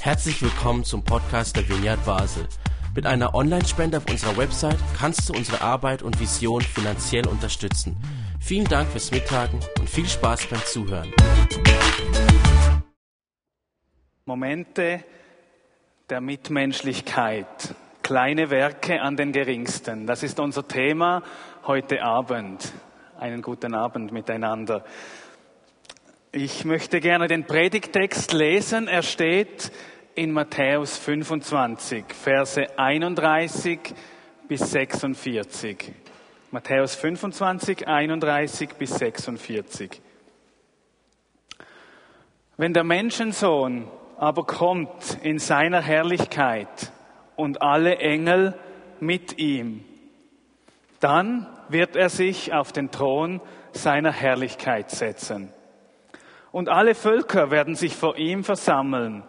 Herzlich willkommen zum Podcast der Vineyard Basel. Mit einer Online-Spende auf unserer Website kannst du unsere Arbeit und Vision finanziell unterstützen. Vielen Dank fürs Mittagen und viel Spaß beim Zuhören. Momente der Mitmenschlichkeit. Kleine Werke an den Geringsten. Das ist unser Thema heute Abend. Einen guten Abend miteinander. Ich möchte gerne den Predigtext lesen. Er steht in Matthäus 25, Verse 31 bis 46. Matthäus 25, 31 bis 46. Wenn der Menschensohn aber kommt in seiner Herrlichkeit und alle Engel mit ihm, dann wird er sich auf den Thron seiner Herrlichkeit setzen. Und alle Völker werden sich vor ihm versammeln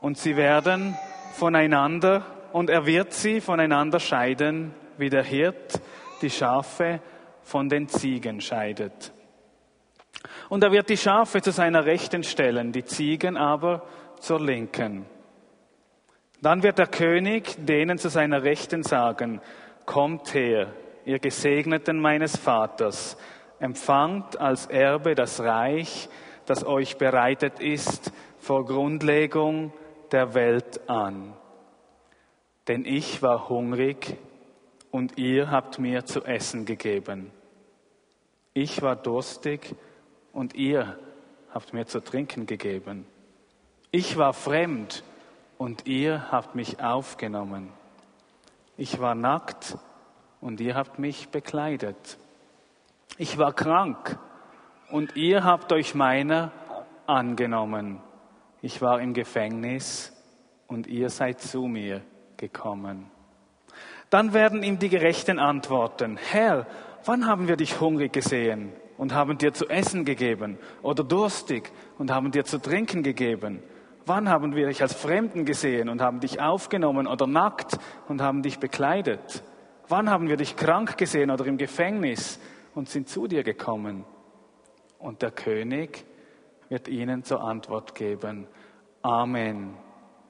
und sie werden voneinander und er wird sie voneinander scheiden, wie der Hirt die Schafe von den Ziegen scheidet. Und er wird die Schafe zu seiner Rechten stellen, die Ziegen aber zur Linken. Dann wird der König denen zu seiner Rechten sagen, kommt her, ihr Gesegneten meines Vaters, empfangt als Erbe das Reich, das euch bereitet ist vor Grundlegung der Welt an. Denn ich war hungrig und ihr habt mir zu essen gegeben. Ich war durstig und ihr habt mir zu trinken gegeben. Ich war fremd und ihr habt mich aufgenommen. Ich war nackt und ihr habt mich bekleidet. Ich war krank und ihr habt euch meiner angenommen. Ich war im Gefängnis und ihr seid zu mir gekommen. Dann werden ihm die Gerechten antworten, Herr, wann haben wir dich hungrig gesehen und haben dir zu essen gegeben oder durstig und haben dir zu trinken gegeben? Wann haben wir dich als Fremden gesehen und haben dich aufgenommen oder nackt und haben dich bekleidet? Wann haben wir dich krank gesehen oder im Gefängnis und sind zu dir gekommen? Und der König wird ihnen zur Antwort geben, Amen,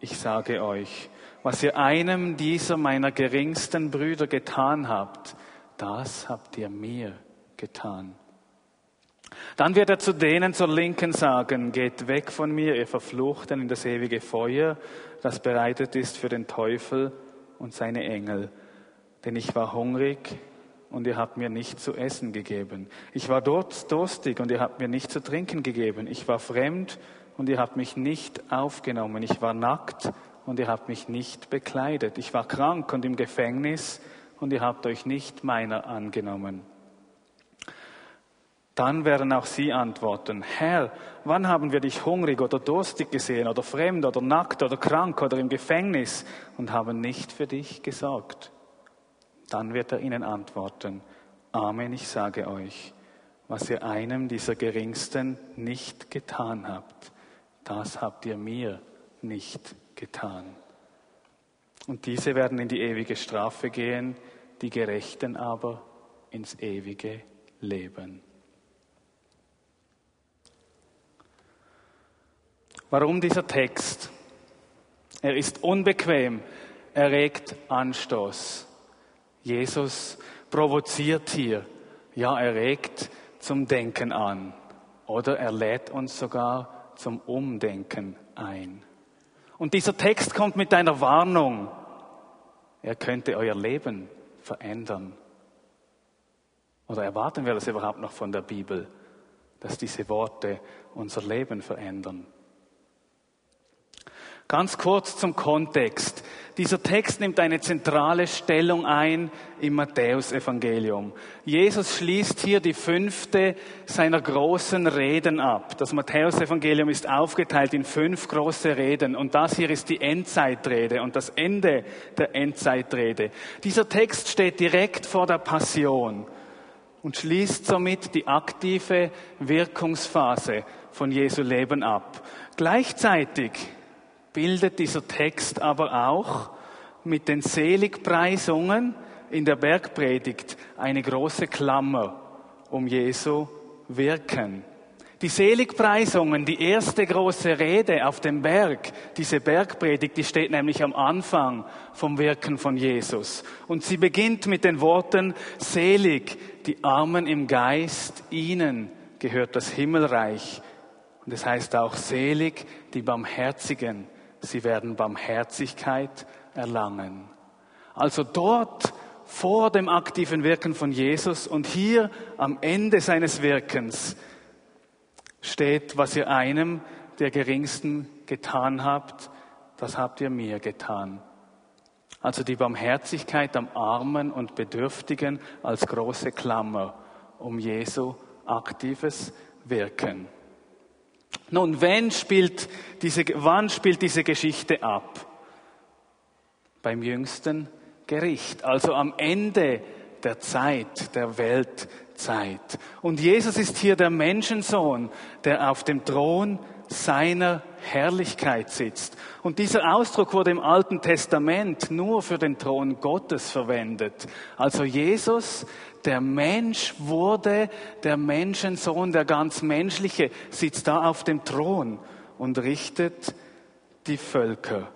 ich sage euch, was ihr einem dieser meiner geringsten Brüder getan habt, das habt ihr mir getan. Dann wird er zu denen zur Linken sagen, geht weg von mir, ihr Verfluchten, in das ewige Feuer, das bereitet ist für den Teufel und seine Engel. Denn ich war hungrig und ihr habt mir nicht zu essen gegeben. Ich war dort durstig und ihr habt mir nicht zu trinken gegeben. Ich war fremd und ihr habt mich nicht aufgenommen. Ich war nackt und ihr habt mich nicht bekleidet. Ich war krank und im Gefängnis und ihr habt euch nicht meiner angenommen. Dann werden auch sie antworten, Herr, wann haben wir dich hungrig oder durstig gesehen oder fremd oder nackt oder krank oder im Gefängnis und haben nicht für dich gesorgt? Dann wird er ihnen antworten, Amen, ich sage euch, was ihr einem dieser Geringsten nicht getan habt, das habt ihr mir nicht getan. Und diese werden in die ewige Strafe gehen, die Gerechten aber ins ewige Leben. Warum dieser Text? Er ist unbequem, er regt Anstoß. Jesus provoziert hier, ja, er regt zum Denken an oder er lädt uns sogar zum Umdenken ein. Und dieser Text kommt mit einer Warnung. Er könnte euer Leben verändern. Oder erwarten wir das überhaupt noch von der Bibel, dass diese Worte unser Leben verändern? Ganz kurz zum Kontext. Dieser Text nimmt eine zentrale Stellung ein im Matthäusevangelium. Jesus schließt hier die fünfte seiner großen Reden ab. Das Matthäusevangelium ist aufgeteilt in fünf große Reden und das hier ist die Endzeitrede und das Ende der Endzeitrede. Dieser Text steht direkt vor der Passion und schließt somit die aktive Wirkungsphase von Jesu Leben ab. Gleichzeitig bildet dieser Text aber auch mit den Seligpreisungen in der Bergpredigt eine große Klammer um Jesu Wirken. Die Seligpreisungen, die erste große Rede auf dem Berg, diese Bergpredigt, die steht nämlich am Anfang vom Wirken von Jesus. Und sie beginnt mit den Worten, selig die Armen im Geist, ihnen gehört das Himmelreich. Und es heißt auch, selig die Barmherzigen, sie werden Barmherzigkeit erlangen. Also dort vor dem aktiven Wirken von Jesus und hier am Ende seines Wirkens steht, was ihr einem der Geringsten getan habt, das habt ihr mir getan. Also die Barmherzigkeit am Armen und Bedürftigen als große Klammer um Jesu aktives Wirken. Nun, wann spielt diese, wann spielt diese Geschichte ab? Beim jüngsten Gericht, also am Ende der Zeit, der Weltzeit. Und Jesus ist hier der Menschensohn, der auf dem Thron seiner Herrlichkeit sitzt. Und dieser Ausdruck wurde im Alten Testament nur für den Thron Gottes verwendet. Also Jesus, der Mensch wurde der Menschensohn, der ganz menschliche, sitzt da auf dem Thron und richtet die Völker.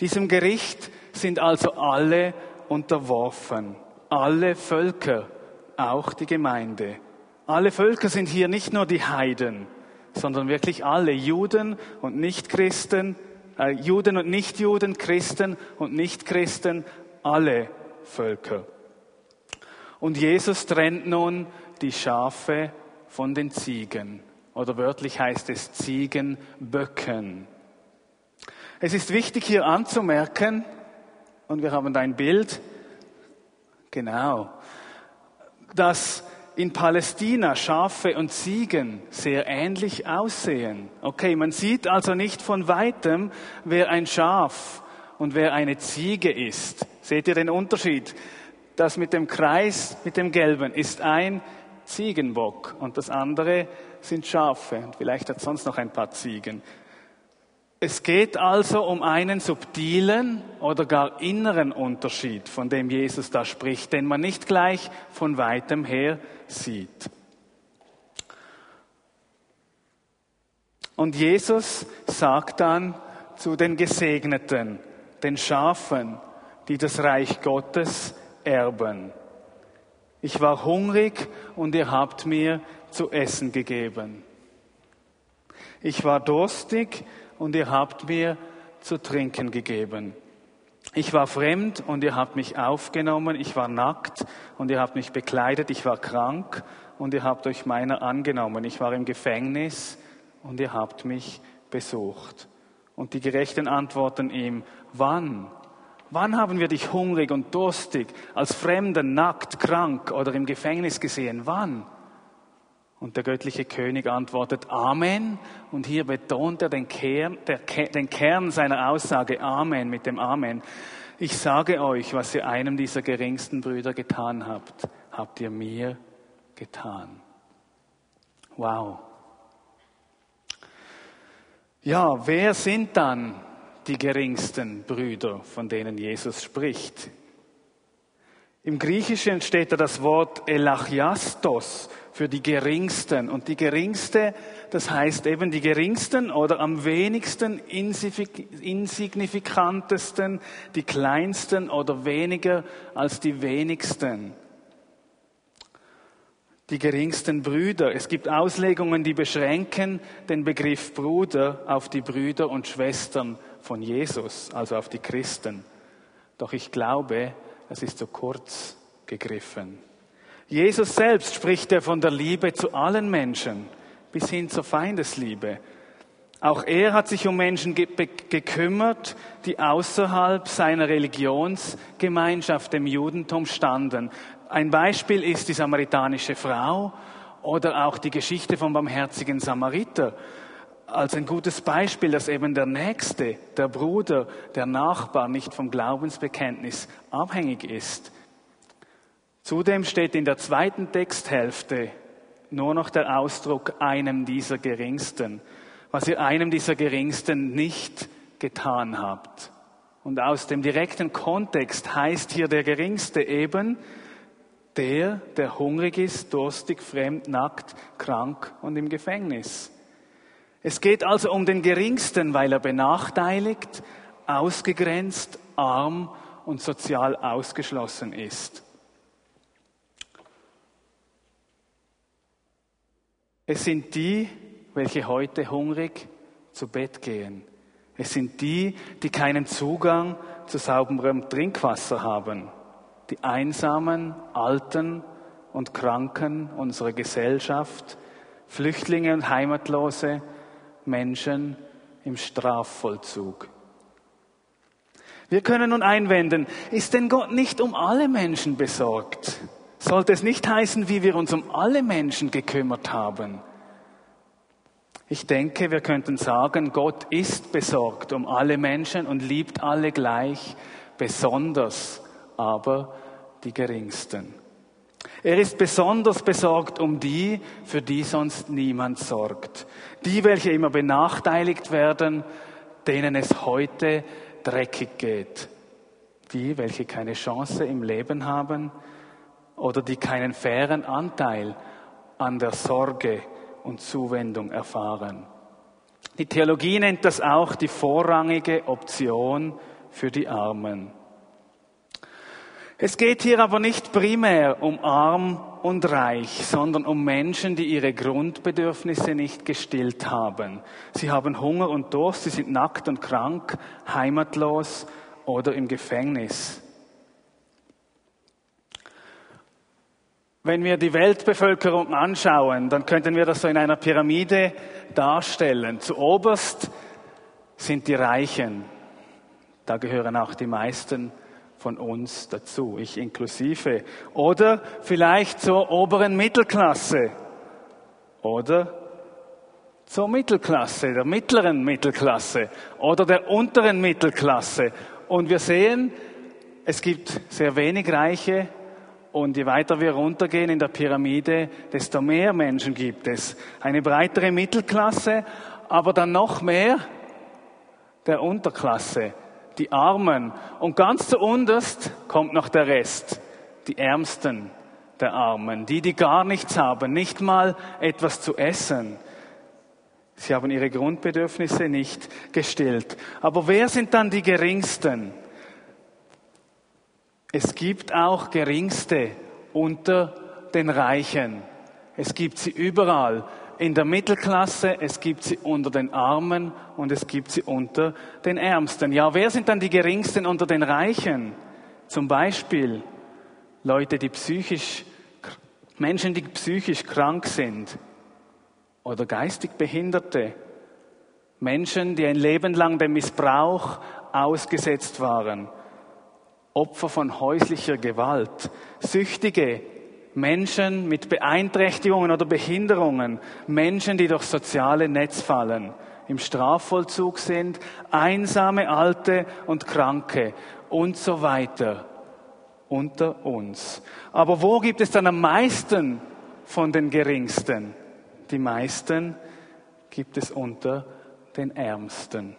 Diesem Gericht sind also alle unterworfen. Alle Völker, auch die Gemeinde. Alle Völker sind hier nicht nur die Heiden, sondern wirklich alle Juden und Nichtchristen, äh, Juden und Nichtjuden, Christen und Nichtchristen, alle Völker. Und Jesus trennt nun die Schafe von den Ziegen. Oder wörtlich heißt es Ziegenböcken. Es ist wichtig hier anzumerken, und wir haben da ein Bild. Genau. Dass in Palästina Schafe und Ziegen sehr ähnlich aussehen. Okay, man sieht also nicht von weitem, wer ein Schaf und wer eine Ziege ist. Seht ihr den Unterschied? Das mit dem Kreis, mit dem Gelben, ist ein Ziegenbock und das andere sind Schafe. Und vielleicht hat sonst noch ein paar Ziegen. Es geht also um einen subtilen oder gar inneren Unterschied, von dem Jesus da spricht, den man nicht gleich von weitem her sieht. Und Jesus sagt dann zu den Gesegneten, den Schafen, die das Reich Gottes erben. Ich war hungrig und ihr habt mir zu essen gegeben. Ich war durstig und ihr habt mir zu trinken gegeben. Ich war fremd und ihr habt mich aufgenommen. Ich war nackt und ihr habt mich bekleidet. Ich war krank und ihr habt euch meiner angenommen. Ich war im Gefängnis und ihr habt mich besucht. Und die Gerechten antworten ihm, wann? Wann haben wir dich hungrig und durstig, als Fremder, nackt, krank oder im Gefängnis gesehen? Wann? Und der göttliche König antwortet Amen. Und hier betont er den Kern, der, den Kern seiner Aussage Amen mit dem Amen. Ich sage euch, was ihr einem dieser geringsten Brüder getan habt, habt ihr mir getan. Wow. Ja, wer sind dann die geringsten Brüder, von denen Jesus spricht? Im Griechischen steht da das Wort Elachiastos für die Geringsten. Und die Geringste, das heißt eben die Geringsten oder am wenigsten insignifikantesten, die Kleinsten oder weniger als die wenigsten. Die geringsten Brüder. Es gibt Auslegungen, die beschränken den Begriff Bruder auf die Brüder und Schwestern von Jesus, also auf die Christen. Doch ich glaube, es ist zu kurz gegriffen. Jesus selbst spricht ja von der Liebe zu allen Menschen bis hin zur Feindesliebe. Auch er hat sich um Menschen ge gekümmert, die außerhalb seiner Religionsgemeinschaft, dem Judentum, standen. Ein Beispiel ist die samaritanische Frau oder auch die Geschichte vom barmherzigen Samariter als ein gutes Beispiel, dass eben der Nächste, der Bruder, der Nachbar nicht vom Glaubensbekenntnis abhängig ist. Zudem steht in der zweiten Texthälfte nur noch der Ausdruck einem dieser Geringsten, was ihr einem dieser Geringsten nicht getan habt. Und aus dem direkten Kontext heißt hier der Geringste eben Der, der hungrig ist, durstig, fremd, nackt, krank und im Gefängnis. Es geht also um den Geringsten, weil er benachteiligt, ausgegrenzt, arm und sozial ausgeschlossen ist. Es sind die, welche heute hungrig zu Bett gehen. Es sind die, die keinen Zugang zu sauberem Trinkwasser haben. Die Einsamen, Alten und Kranken unserer Gesellschaft, Flüchtlinge und Heimatlose, Menschen im Strafvollzug. Wir können nun einwenden, ist denn Gott nicht um alle Menschen besorgt? Sollte es nicht heißen, wie wir uns um alle Menschen gekümmert haben? Ich denke, wir könnten sagen, Gott ist besorgt um alle Menschen und liebt alle gleich, besonders aber die Geringsten. Er ist besonders besorgt um die, für die sonst niemand sorgt. Die, welche immer benachteiligt werden, denen es heute dreckig geht. Die, welche keine Chance im Leben haben oder die keinen fairen Anteil an der Sorge und Zuwendung erfahren. Die Theologie nennt das auch die vorrangige Option für die Armen. Es geht hier aber nicht primär um arm und reich, sondern um Menschen, die ihre Grundbedürfnisse nicht gestillt haben. Sie haben Hunger und Durst, sie sind nackt und krank, heimatlos oder im Gefängnis. Wenn wir die Weltbevölkerung anschauen, dann könnten wir das so in einer Pyramide darstellen. Zu oberst sind die Reichen. Da gehören auch die meisten von uns dazu, ich inklusive. Oder vielleicht zur oberen Mittelklasse. Oder zur Mittelklasse, der mittleren Mittelklasse oder der unteren Mittelklasse. Und wir sehen, es gibt sehr wenig Reiche und je weiter wir runtergehen in der Pyramide, desto mehr Menschen gibt es. Eine breitere Mittelklasse, aber dann noch mehr der Unterklasse, die Armen. Und ganz zu unterst kommt noch der Rest, die Ärmsten der Armen, die, die gar nichts haben, nicht mal etwas zu essen. Sie haben ihre Grundbedürfnisse nicht gestillt. Aber wer sind dann die Geringsten? Es gibt auch Geringste unter den Reichen. Es gibt sie überall. In der Mittelklasse, es gibt sie unter den Armen und es gibt sie unter den Ärmsten. Ja, wer sind dann die Geringsten unter den Reichen? Zum Beispiel Leute, die psychisch, Menschen, die psychisch krank sind oder geistig Behinderte. Menschen, die ein Leben lang dem Missbrauch ausgesetzt waren Opfer von häuslicher Gewalt, Süchtige, Menschen mit Beeinträchtigungen oder Behinderungen, Menschen, die durch soziale Netz fallen, im Strafvollzug sind, einsame, alte und Kranke und so weiter unter uns. Aber wo gibt es dann am meisten von den Geringsten? Die meisten gibt es unter den Ärmsten.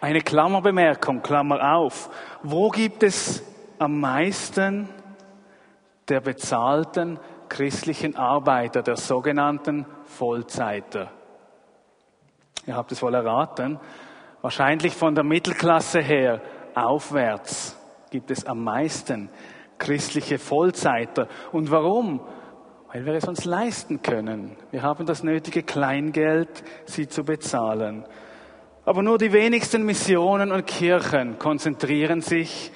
Eine Klammerbemerkung, Klammer auf. Wo gibt es am meisten der bezahlten christlichen Arbeiter, der sogenannten Vollzeiter? Ihr habt es wohl erraten. Wahrscheinlich von der Mittelklasse her aufwärts gibt es am meisten christliche Vollzeiter. Und warum? Weil wir es uns leisten können. Wir haben das nötige Kleingeld, sie zu bezahlen. Aber nur die wenigsten Missionen und Kirchen konzentrieren sich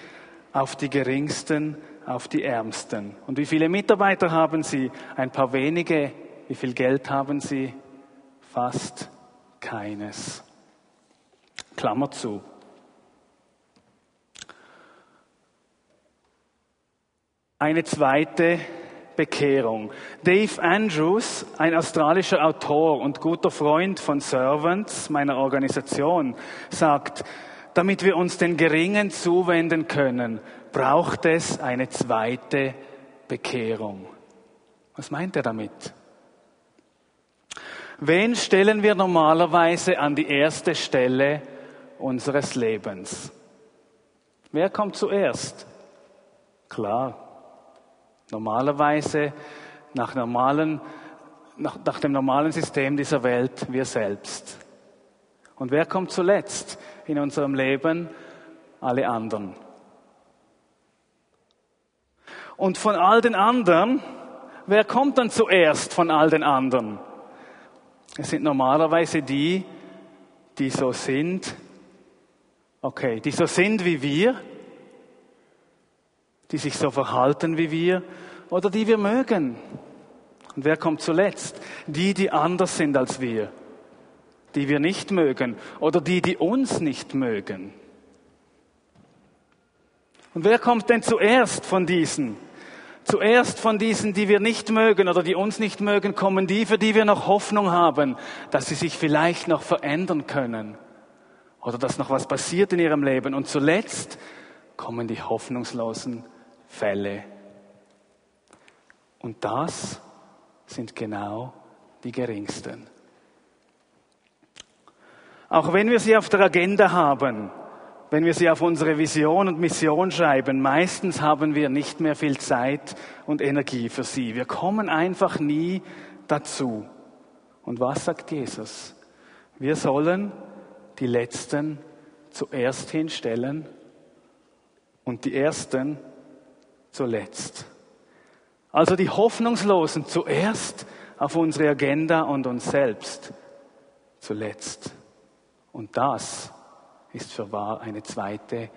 auf die geringsten, auf die ärmsten. Und wie viele Mitarbeiter haben sie? Ein paar wenige. Wie viel Geld haben sie? Fast keines. Klammer zu. Eine zweite Bekehrung. Dave Andrews, ein australischer Autor und guter Freund von Servants, meiner Organisation, sagt, damit wir uns den Geringen zuwenden können, braucht es eine zweite Bekehrung. Was meint er damit? Wen stellen wir normalerweise an die erste Stelle unseres Lebens? Wer kommt zuerst? Klar. Normalerweise nach, normalen, nach, nach dem normalen System dieser Welt wir selbst. Und wer kommt zuletzt in unserem Leben? Alle anderen. Und von all den anderen, wer kommt dann zuerst von all den anderen? Es sind normalerweise die, die so sind, okay, die so sind wie wir, die sich so verhalten wie wir oder die wir mögen. Und wer kommt zuletzt? Die, die anders sind als wir, die wir nicht mögen oder die, die uns nicht mögen. Und wer kommt denn zuerst von diesen? Zuerst von diesen, die wir nicht mögen oder die uns nicht mögen, kommen die, für die wir noch Hoffnung haben, dass sie sich vielleicht noch verändern können oder dass noch was passiert in ihrem Leben. Und zuletzt kommen die hoffnungslosen Fälle. Und das sind genau die geringsten. Auch wenn wir sie auf der Agenda haben, wenn wir sie auf unsere Vision und Mission schreiben, meistens haben wir nicht mehr viel Zeit und Energie für sie. Wir kommen einfach nie dazu. Und was sagt Jesus? Wir sollen die Letzten zuerst hinstellen und die Ersten zuletzt. Also die Hoffnungslosen zuerst auf unsere Agenda und uns selbst zuletzt. Und das ist für wahr eine zweite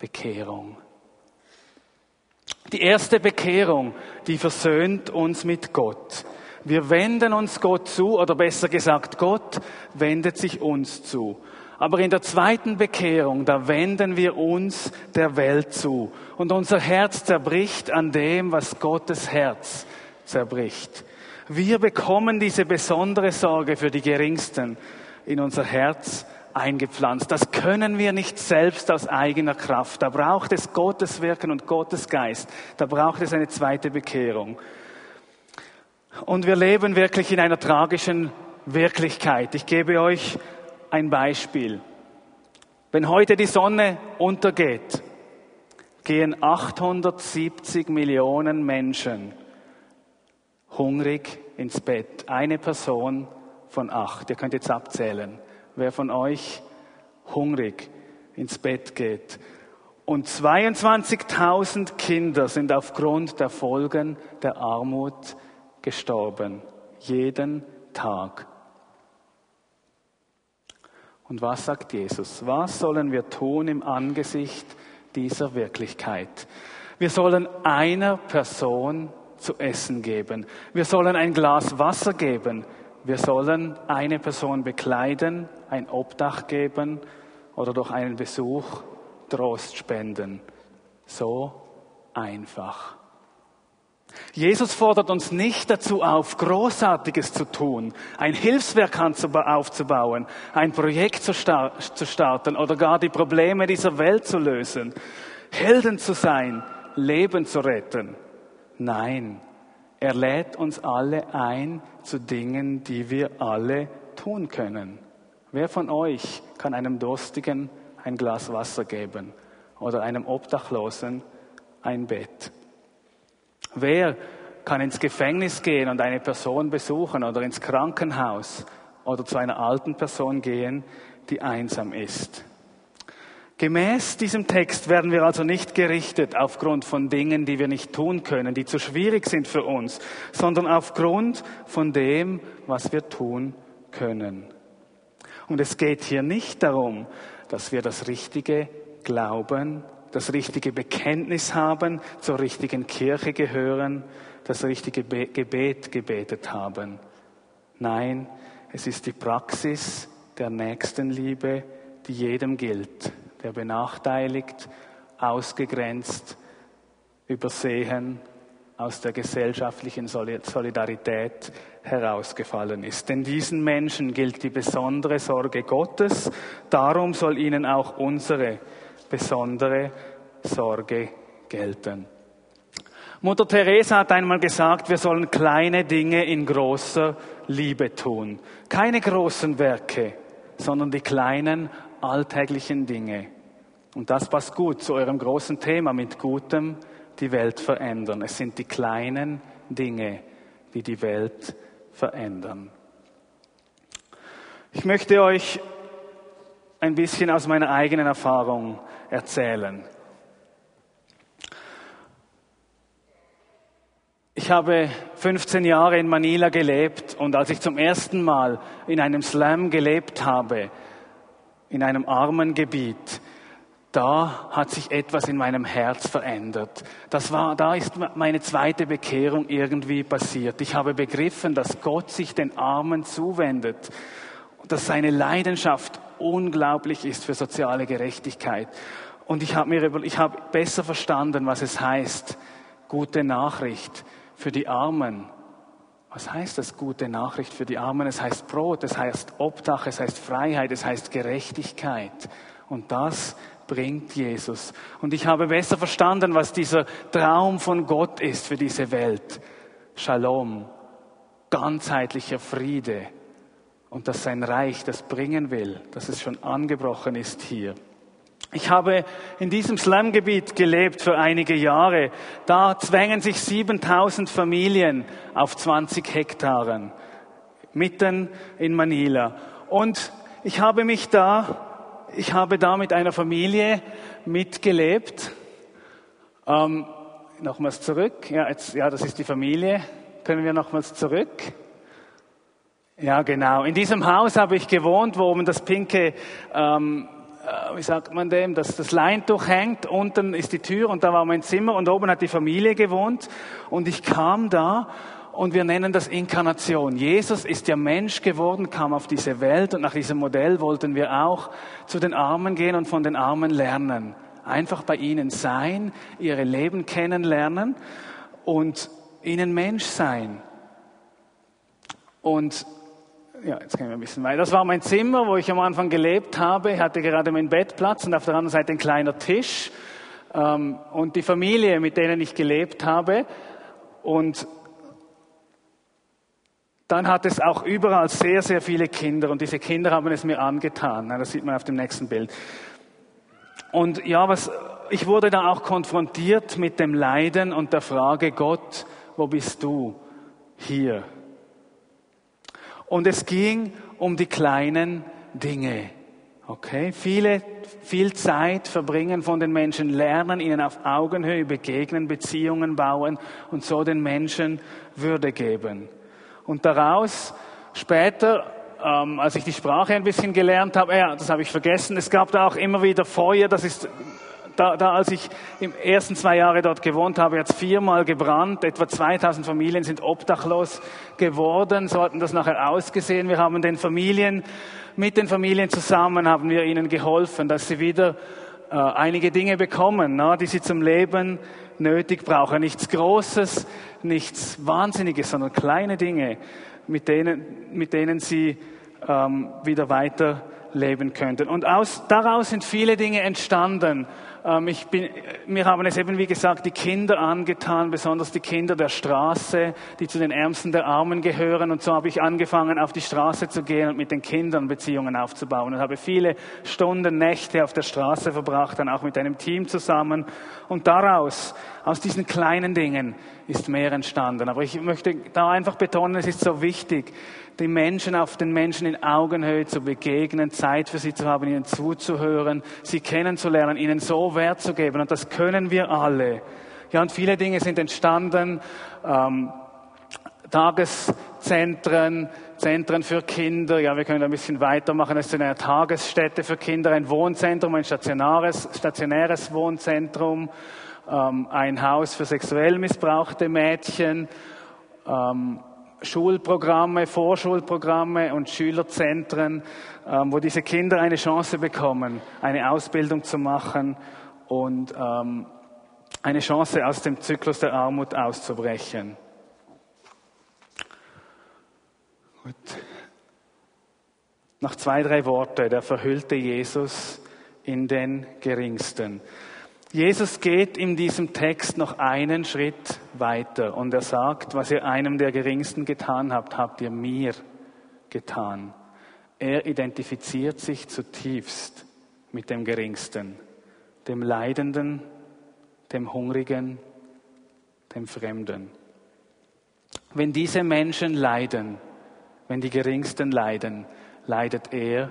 Bekehrung. Die erste Bekehrung, die versöhnt uns mit Gott. Wir wenden uns Gott zu, oder besser gesagt, Gott wendet sich uns zu. Aber in der zweiten Bekehrung, da wenden wir uns der Welt zu. Und unser Herz zerbricht an dem, was Gottes Herz zerbricht. Wir bekommen diese besondere Sorge für die Geringsten in unser Herz eingepflanzt. Das können wir nicht selbst aus eigener Kraft. Da braucht es Gottes Wirken und Gottes Geist. Da braucht es eine zweite Bekehrung. Und wir leben wirklich in einer tragischen Wirklichkeit. Ich gebe euch ein Beispiel. Wenn heute die Sonne untergeht, gehen 870 Millionen Menschen hungrig ins Bett. Eine Person von acht. Ihr könnt jetzt abzählen wer von euch hungrig ins Bett geht. Und 22.000 Kinder sind aufgrund der Folgen der Armut gestorben. Jeden Tag. Und was sagt Jesus? Was sollen wir tun im Angesicht dieser Wirklichkeit? Wir sollen einer Person zu essen geben. Wir sollen ein Glas Wasser geben. Wir sollen eine Person bekleiden, ein Obdach geben oder durch einen Besuch Trost spenden. So einfach. Jesus fordert uns nicht dazu auf, Großartiges zu tun, ein Hilfswerk aufzubauen, ein Projekt zu starten oder gar die Probleme dieser Welt zu lösen, Helden zu sein, Leben zu retten. Nein, er lädt uns alle ein zu Dingen, die wir alle tun können. Wer von euch kann einem Durstigen ein Glas Wasser geben oder einem Obdachlosen ein Bett? Wer kann ins Gefängnis gehen und eine Person besuchen oder ins Krankenhaus oder zu einer alten Person gehen, die einsam ist? Gemäß diesem Text werden wir also nicht gerichtet aufgrund von Dingen, die wir nicht tun können, die zu schwierig sind für uns, sondern aufgrund von dem, was wir tun können. Und es geht hier nicht darum, dass wir das richtige Glauben, das richtige Bekenntnis haben, zur richtigen Kirche gehören, das richtige Gebet gebetet haben. Nein, es ist die Praxis der Nächstenliebe, die jedem gilt der benachteiligt, ausgegrenzt, übersehen, aus der gesellschaftlichen Solidarität herausgefallen ist. Denn diesen Menschen gilt die besondere Sorge Gottes, darum soll ihnen auch unsere besondere Sorge gelten. Mutter Teresa hat einmal gesagt, wir sollen kleine Dinge in großer Liebe tun. Keine großen Werke, sondern die kleinen alltäglichen Dinge. Und das passt gut zu eurem großen Thema mit gutem die Welt verändern. Es sind die kleinen Dinge, die die Welt verändern. Ich möchte euch ein bisschen aus meiner eigenen Erfahrung erzählen. Ich habe 15 Jahre in Manila gelebt und als ich zum ersten Mal in einem Slam gelebt habe, in einem armen Gebiet, da hat sich etwas in meinem Herz verändert. Das war, da ist meine zweite Bekehrung irgendwie passiert. Ich habe begriffen, dass Gott sich den Armen zuwendet, dass seine Leidenschaft unglaublich ist für soziale Gerechtigkeit. Und ich habe mir, ich habe besser verstanden, was es heißt, gute Nachricht für die Armen. Was heißt das gute Nachricht für die Armen? Es heißt Brot, es heißt Obdach, es heißt Freiheit, es heißt Gerechtigkeit. Und das bringt Jesus. Und ich habe besser verstanden, was dieser Traum von Gott ist für diese Welt. Shalom, ganzheitlicher Friede. Und dass sein Reich das bringen will, dass es schon angebrochen ist hier. Ich habe in diesem Slumgebiet gelebt für einige Jahre. Da zwängen sich 7000 Familien auf 20 Hektaren, mitten in Manila. Und ich habe mich da, ich habe da mit einer Familie mitgelebt. Ähm, nochmals zurück. Ja, jetzt, ja, das ist die Familie. Können wir nochmals zurück? Ja, genau. In diesem Haus habe ich gewohnt, wo oben das pinke ähm, äh, wie sagt man dem, dass das Leintuch hängt, unten ist die Tür und da war mein Zimmer und oben hat die Familie gewohnt und ich kam da und wir nennen das Inkarnation. Jesus ist ja Mensch geworden, kam auf diese Welt und nach diesem Modell wollten wir auch zu den Armen gehen und von den Armen lernen. Einfach bei ihnen sein, ihre Leben kennenlernen und ihnen Mensch sein. Und ja, jetzt gehen wir ein bisschen weiter. Das war mein Zimmer, wo ich am Anfang gelebt habe. Ich hatte gerade meinen Bettplatz und auf der anderen Seite ein kleiner Tisch. Ähm, und die Familie, mit denen ich gelebt habe. Und dann hat es auch überall sehr, sehr viele Kinder. Und diese Kinder haben es mir angetan. Das sieht man auf dem nächsten Bild. Und ja, was, ich wurde da auch konfrontiert mit dem Leiden und der Frage, Gott, wo bist du? Hier. Und es ging um die kleinen Dinge. Okay? Viele, viel Zeit verbringen von den Menschen, lernen, ihnen auf Augenhöhe begegnen, Beziehungen bauen und so den Menschen Würde geben. Und daraus später, ähm, als ich die Sprache ein bisschen gelernt habe, ja, das habe ich vergessen, es gab da auch immer wieder Feuer, das ist da, da als ich im ersten zwei Jahre dort gewohnt habe, hat es viermal gebrannt. Etwa 2000 Familien sind obdachlos geworden. So hatten das nachher ausgesehen. Wir haben den Familien, mit den Familien zusammen haben wir ihnen geholfen, dass sie wieder äh, einige Dinge bekommen, na, die sie zum Leben nötig brauchen. Nichts Großes, nichts Wahnsinniges, sondern kleine Dinge, mit denen, mit denen sie ähm, wieder weiter leben könnten. Und aus, daraus sind viele Dinge entstanden. Ähm, ich bin, mir haben es eben, wie gesagt, die Kinder angetan, besonders die Kinder der Straße, die zu den Ärmsten der Armen gehören. Und so habe ich angefangen, auf die Straße zu gehen und mit den Kindern Beziehungen aufzubauen. Und habe viele Stunden, Nächte auf der Straße verbracht, dann auch mit einem Team zusammen. Und daraus, aus diesen kleinen Dingen, ist mehr entstanden. Aber ich möchte da einfach betonen, es ist so wichtig, die Menschen auf den Menschen in Augenhöhe zu begegnen, Zeit für sie zu haben, ihnen zuzuhören, sie kennenzulernen, ihnen so Wert zu geben. Und das können wir alle. Ja, und viele Dinge sind entstanden. Ähm, Tageszentren, Zentren für Kinder. Ja, wir können ein bisschen weitermachen. Es ist eine Tagesstätte für Kinder, ein Wohnzentrum, ein stationäres, stationäres Wohnzentrum, ähm, ein Haus für sexuell missbrauchte Mädchen, ähm, Schulprogramme, Vorschulprogramme und Schülerzentren, ähm, wo diese Kinder eine Chance bekommen, eine Ausbildung zu machen und ähm, eine Chance aus dem Zyklus der Armut auszubrechen. Gut. Noch zwei, drei Worte. Der verhüllte Jesus in den Geringsten. Jesus geht in diesem Text noch einen Schritt weiter und er sagt, was ihr einem der Geringsten getan habt, habt ihr mir getan. Er identifiziert sich zutiefst mit dem Geringsten, dem Leidenden, dem Hungrigen, dem Fremden. Wenn diese Menschen leiden, wenn die Geringsten leiden, leidet er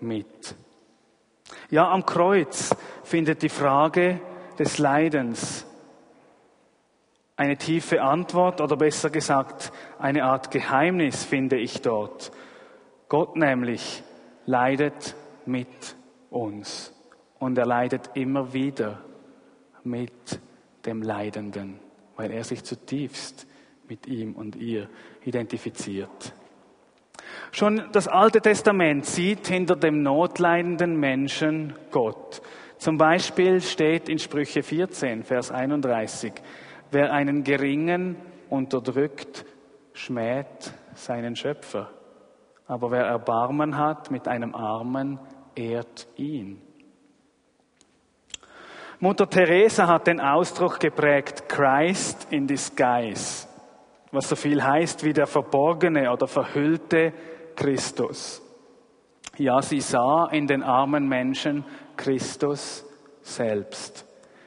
mit. Ja, am Kreuz findet die Frage des Leidens eine tiefe Antwort oder besser gesagt eine Art Geheimnis finde ich dort. Gott nämlich leidet mit uns und er leidet immer wieder mit dem Leidenden, weil er sich zutiefst mit ihm und ihr identifiziert. Schon das Alte Testament sieht hinter dem notleidenden Menschen Gott. Zum Beispiel steht in Sprüche 14, Vers 31, wer einen Geringen unterdrückt, schmäht seinen Schöpfer. Aber wer Erbarmen hat mit einem Armen, ehrt ihn. Mutter Teresa hat den Ausdruck geprägt, Christ in disguise, was so viel heißt wie der verborgene oder verhüllte Christus. Ja, sie sah in den armen Menschen Christus selbst.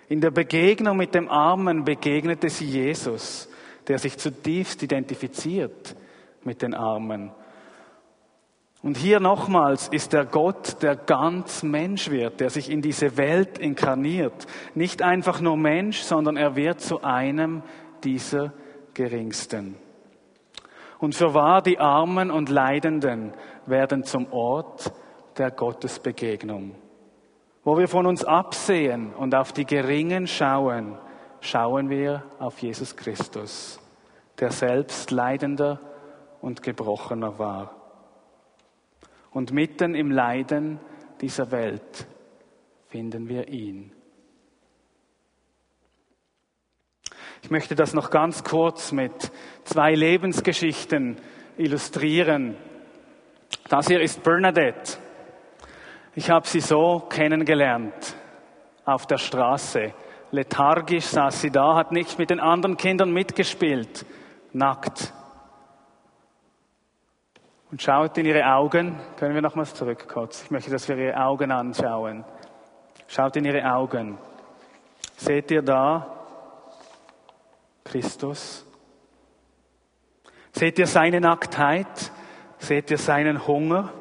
In der Begegnung mit dem Armen begegnete sie Jesus, der sich zutiefst identifiziert mit den Armen. Und hier nochmals ist der Gott, der ganz Mensch wird, der sich in diese Welt inkarniert. Nicht einfach nur Mensch, sondern er wird zu einem dieser Geringsten. Und für wahr, die Armen und Leidenden werden zum Ort der Gottesbegegnung. Wo wir von uns absehen und auf die Geringen schauen, schauen wir auf Jesus Christus, der selbst leidender und gebrochener war. Und mitten im Leiden dieser Welt finden wir ihn. Ich möchte das noch ganz kurz mit zwei Lebensgeschichten illustrieren. Das hier ist Bernadette. Ich habe sie so kennengelernt auf der Straße. Lethargisch saß sie da, hat nicht mit den anderen Kindern mitgespielt, nackt. Und schaut in ihre Augen. Können wir nochmals zurück kurz? Ich möchte, dass wir ihre Augen anschauen. Schaut in ihre Augen. Seht ihr da Christus? Seht ihr seine Nacktheit? Seht ihr seinen Hunger?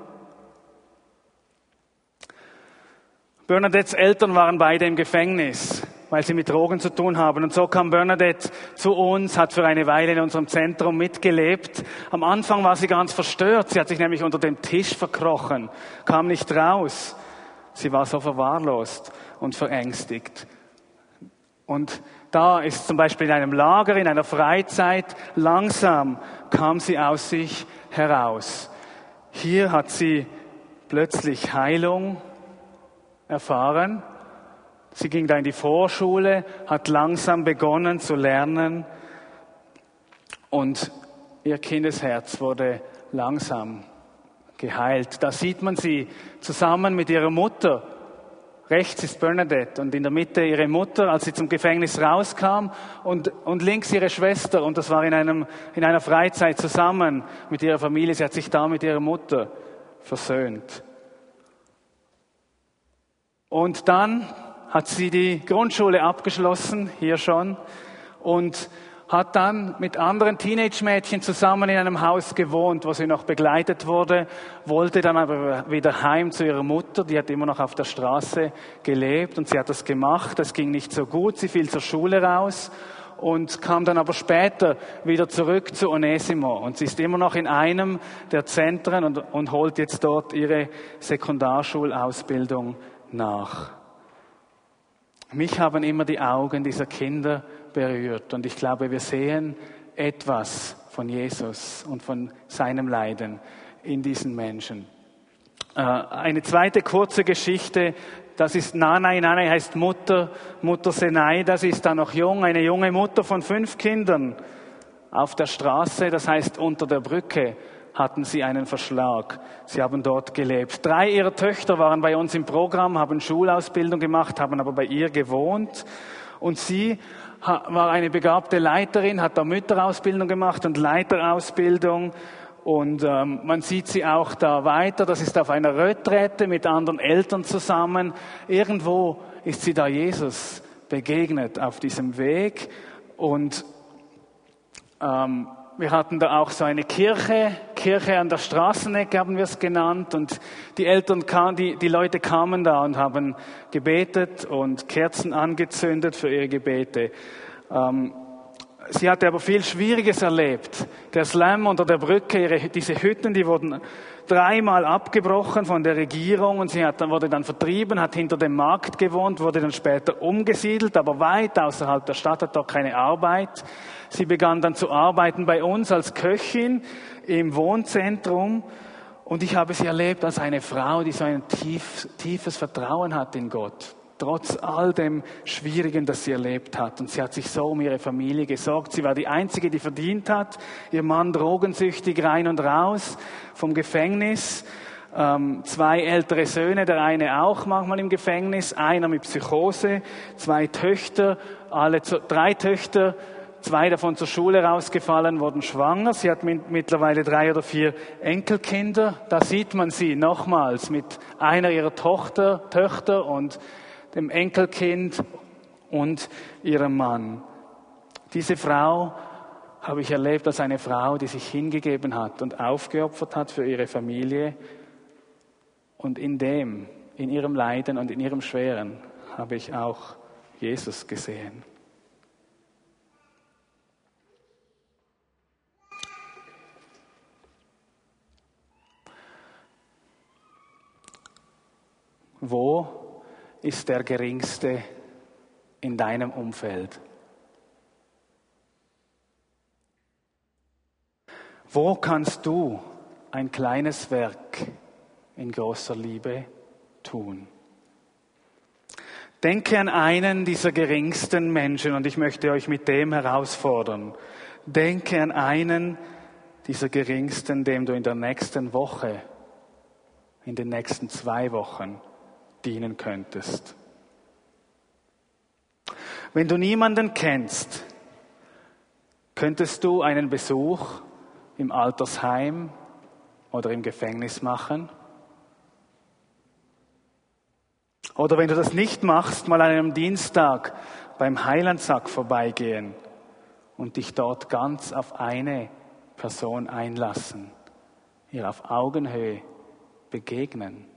Bernadettes Eltern waren beide im Gefängnis, weil sie mit Drogen zu tun haben. Und so kam Bernadette zu uns, hat für eine Weile in unserem Zentrum mitgelebt. Am Anfang war sie ganz verstört. Sie hat sich nämlich unter dem Tisch verkrochen, kam nicht raus. Sie war so verwahrlost und verängstigt. Und da ist zum Beispiel in einem Lager, in einer Freizeit, langsam kam sie aus sich heraus. Hier hat sie plötzlich Heilung erfahren. Sie ging da in die Vorschule, hat langsam begonnen zu lernen und ihr Kindesherz wurde langsam geheilt. Da sieht man sie zusammen mit ihrer Mutter. Rechts ist Bernadette und in der Mitte ihre Mutter, als sie zum Gefängnis rauskam und, und links ihre Schwester und das war in, einem, in einer Freizeit zusammen mit ihrer Familie. Sie hat sich da mit ihrer Mutter versöhnt. Und dann hat sie die Grundschule abgeschlossen, hier schon, und hat dann mit anderen Teenage-Mädchen zusammen in einem Haus gewohnt, wo sie noch begleitet wurde, wollte dann aber wieder heim zu ihrer Mutter, die hat immer noch auf der Straße gelebt und sie hat das gemacht, das ging nicht so gut, sie fiel zur Schule raus und kam dann aber später wieder zurück zu Onesimo und sie ist immer noch in einem der Zentren und, und holt jetzt dort ihre Sekundarschulausbildung nach. Mich haben immer die Augen dieser Kinder berührt und ich glaube, wir sehen etwas von Jesus und von seinem Leiden in diesen Menschen. Äh, eine zweite kurze Geschichte, das ist Nanai. Nanai heißt Mutter, Mutter Senai, das ist da noch jung, eine junge Mutter von fünf Kindern auf der Straße, das heißt unter der Brücke hatten sie einen Verschlag. Sie haben dort gelebt. Drei ihrer Töchter waren bei uns im Programm, haben Schulausbildung gemacht, haben aber bei ihr gewohnt. Und sie war eine begabte Leiterin, hat da Mütterausbildung gemacht und Leiterausbildung. Und ähm, man sieht sie auch da weiter. Das ist auf einer Retrette mit anderen Eltern zusammen. Irgendwo ist sie da Jesus begegnet auf diesem Weg Und ähm, wir hatten da auch so eine Kirche, Kirche an der Straßenecke haben wir es genannt. Und die Eltern kamen, die, die Leute kamen da und haben gebetet und Kerzen angezündet für ihre Gebete. Ähm, sie hatte aber viel Schwieriges erlebt. Der Slam unter der Brücke, ihre, diese Hütten, die wurden dreimal abgebrochen von der Regierung und sie hat, wurde dann vertrieben, hat hinter dem Markt gewohnt, wurde dann später umgesiedelt, aber weit außerhalb der Stadt, hat dort keine Arbeit. Sie begann dann zu arbeiten bei uns als Köchin im Wohnzentrum und ich habe sie erlebt als eine Frau, die so ein tief, tiefes Vertrauen hat in Gott trotz all dem Schwierigen, das sie erlebt hat. Und sie hat sich so um ihre Familie gesorgt. Sie war die Einzige, die verdient hat. Ihr Mann drogensüchtig rein und raus vom Gefängnis. Ähm, zwei ältere Söhne, der eine auch manchmal im Gefängnis, einer mit Psychose, zwei Töchter, alle drei Töchter, zwei davon zur Schule rausgefallen, wurden schwanger. Sie hat mittlerweile drei oder vier Enkelkinder. Da sieht man sie nochmals mit einer ihrer Tochter, Töchter und dem Enkelkind und ihrem Mann. Diese Frau habe ich erlebt als eine Frau, die sich hingegeben hat und aufgeopfert hat für ihre Familie. Und in dem, in ihrem Leiden und in ihrem Schweren habe ich auch Jesus gesehen. Wo ist der geringste in deinem Umfeld? Wo kannst du ein kleines Werk in großer Liebe tun? Denke an einen dieser geringsten Menschen und ich möchte euch mit dem herausfordern. Denke an einen dieser geringsten, dem du in der nächsten Woche, in den nächsten zwei Wochen dienen könntest. Wenn du niemanden kennst, könntest du einen Besuch im Altersheim oder im Gefängnis machen? Oder wenn du das nicht machst, mal an einem Dienstag beim Heilandsack vorbeigehen und dich dort ganz auf eine Person einlassen, ihr auf Augenhöhe begegnen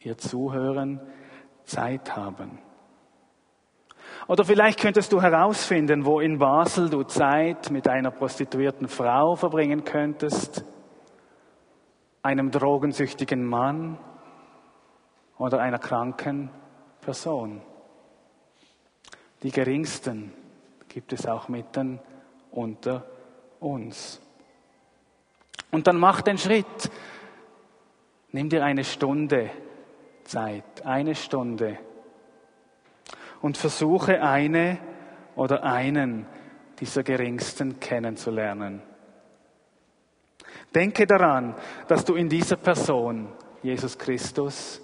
ihr Zuhören Zeit haben. Oder vielleicht könntest du herausfinden, wo in Basel du Zeit mit einer prostituierten Frau verbringen könntest, einem drogensüchtigen Mann oder einer kranken Person. Die geringsten gibt es auch mitten unter uns. Und dann mach den Schritt. Nimm dir eine Stunde Zeit, eine Stunde, und versuche eine oder einen dieser Geringsten kennenzulernen. Denke daran, dass du in dieser Person, Jesus Christus,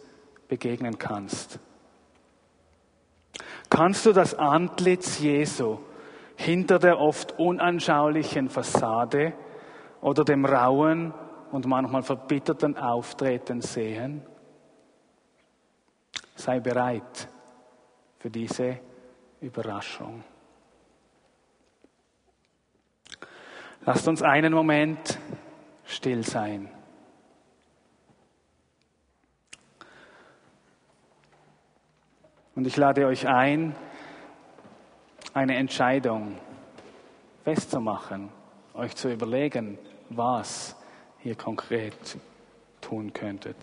begegnen kannst. Kannst du das Antlitz Jesu hinter der oft unanschaulichen Fassade oder dem rauen und manchmal verbitterten Auftreten sehen? Sei bereit für diese Überraschung. Lasst uns einen Moment still sein. Und ich lade euch ein, eine Entscheidung festzumachen, euch zu überlegen, was ihr konkret tun könntet.